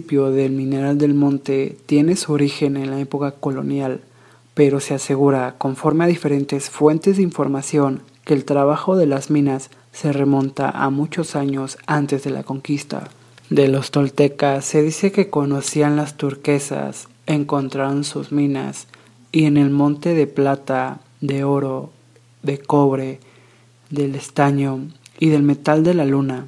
del mineral del monte tiene su origen en la época colonial, pero se asegura, conforme a diferentes fuentes de información, que el trabajo de las minas se remonta a muchos años antes de la conquista. De los toltecas se dice que conocían las turquesas, encontraron sus minas y en el monte de plata, de oro, de cobre, del estaño y del metal de la luna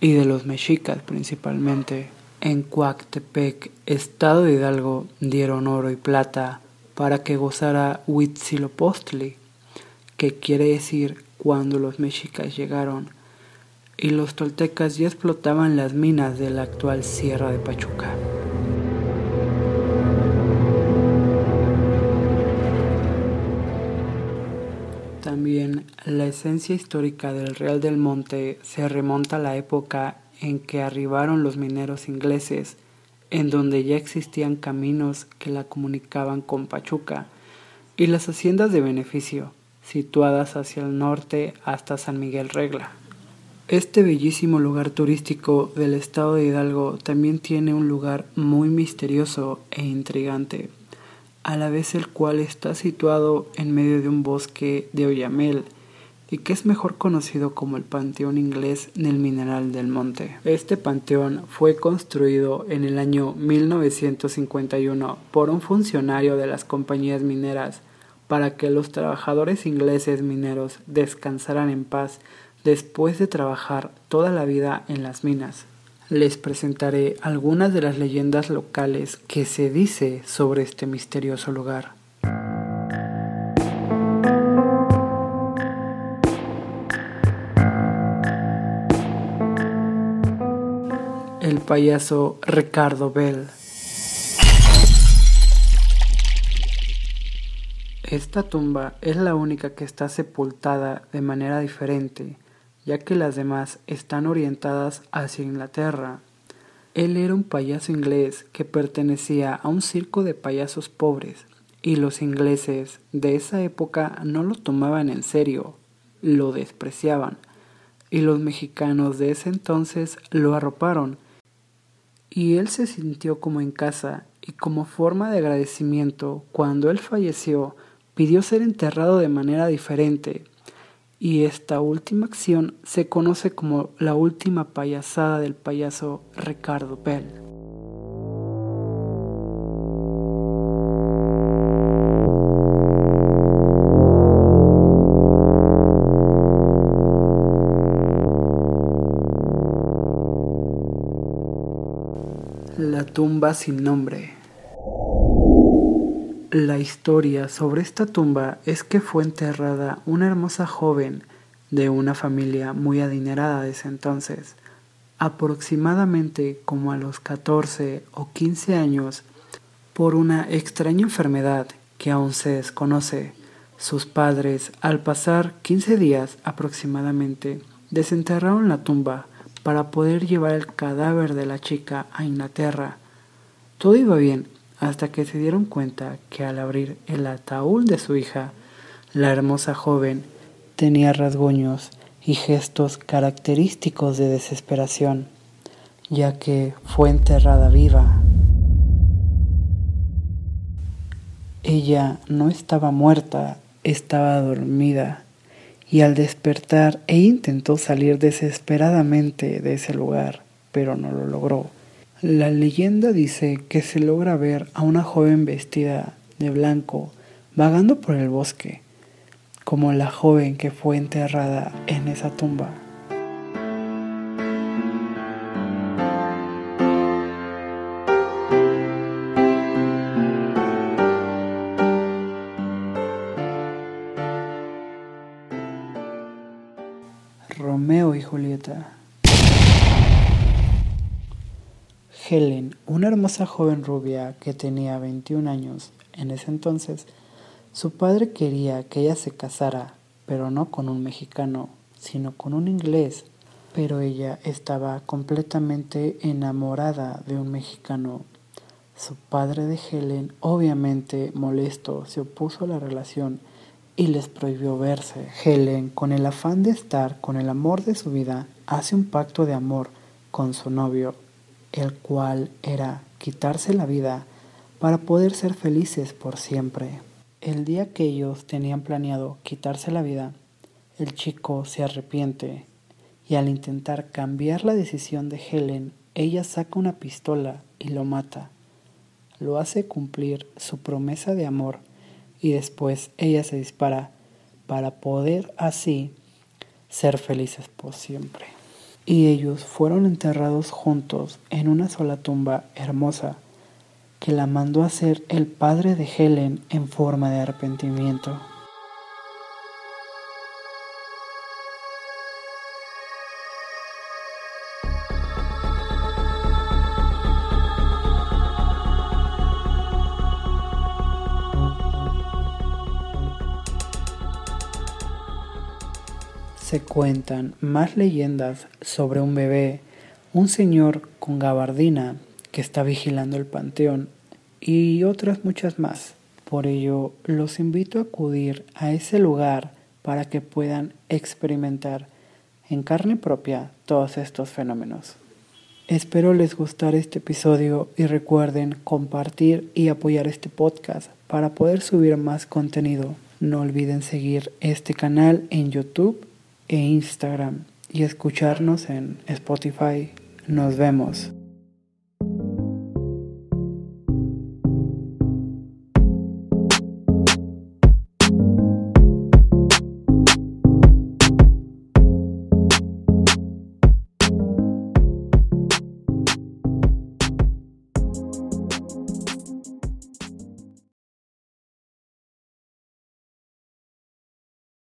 y de los mexicas principalmente. En Coactepec, estado de Hidalgo, dieron oro y plata para que gozara Huitzilopochtli, que quiere decir cuando los mexicas llegaron y los toltecas ya explotaban las minas de la actual Sierra de Pachuca. También la esencia histórica del Real del Monte se remonta a la época en que arribaron los mineros ingleses, en donde ya existían caminos que la comunicaban con Pachuca, y las haciendas de beneficio, situadas hacia el norte hasta San Miguel Regla. Este bellísimo lugar turístico del estado de Hidalgo también tiene un lugar muy misterioso e intrigante, a la vez el cual está situado en medio de un bosque de oyamel y que es mejor conocido como el Panteón Inglés del Mineral del Monte. Este panteón fue construido en el año 1951 por un funcionario de las compañías mineras para que los trabajadores ingleses mineros descansaran en paz después de trabajar toda la vida en las minas. Les presentaré algunas de las leyendas locales que se dice sobre este misterioso lugar. Payaso Ricardo Bell Esta tumba es la única que está sepultada de manera diferente, ya que las demás están orientadas hacia Inglaterra. Él era un payaso inglés que pertenecía a un circo de payasos pobres, y los ingleses de esa época no lo tomaban en serio, lo despreciaban, y los mexicanos de ese entonces lo arroparon, y él se sintió como en casa, y como forma de agradecimiento, cuando él falleció, pidió ser enterrado de manera diferente, y esta última acción se conoce como la última payasada del payaso Ricardo Bell. Tumba sin nombre. La historia sobre esta tumba es que fue enterrada una hermosa joven de una familia muy adinerada de ese entonces. Aproximadamente como a los 14 o 15 años, por una extraña enfermedad que aún se desconoce, sus padres, al pasar 15 días aproximadamente, desenterraron la tumba para poder llevar el cadáver de la chica a Inglaterra. Todo iba bien hasta que se dieron cuenta que al abrir el ataúd de su hija, la hermosa joven tenía rasguños y gestos característicos de desesperación, ya que fue enterrada viva. Ella no estaba muerta, estaba dormida, y al despertar e intentó salir desesperadamente de ese lugar, pero no lo logró. La leyenda dice que se logra ver a una joven vestida de blanco vagando por el bosque, como la joven que fue enterrada en esa tumba. Romeo y Julieta Helen, una hermosa joven rubia que tenía 21 años en ese entonces, su padre quería que ella se casara, pero no con un mexicano, sino con un inglés. Pero ella estaba completamente enamorada de un mexicano. Su padre de Helen, obviamente molesto, se opuso a la relación y les prohibió verse. Helen, con el afán de estar con el amor de su vida, hace un pacto de amor con su novio el cual era quitarse la vida para poder ser felices por siempre. El día que ellos tenían planeado quitarse la vida, el chico se arrepiente y al intentar cambiar la decisión de Helen, ella saca una pistola y lo mata. Lo hace cumplir su promesa de amor y después ella se dispara para poder así ser felices por siempre. Y ellos fueron enterrados juntos en una sola tumba hermosa que la mandó a ser el padre de Helen en forma de arrepentimiento. Se cuentan más leyendas sobre un bebé, un señor con gabardina que está vigilando el panteón y otras muchas más. Por ello, los invito a acudir a ese lugar para que puedan experimentar en carne propia todos estos fenómenos. Espero les gustara este episodio y recuerden compartir y apoyar este podcast para poder subir más contenido. No olviden seguir este canal en YouTube e Instagram y escucharnos en Spotify. Nos vemos.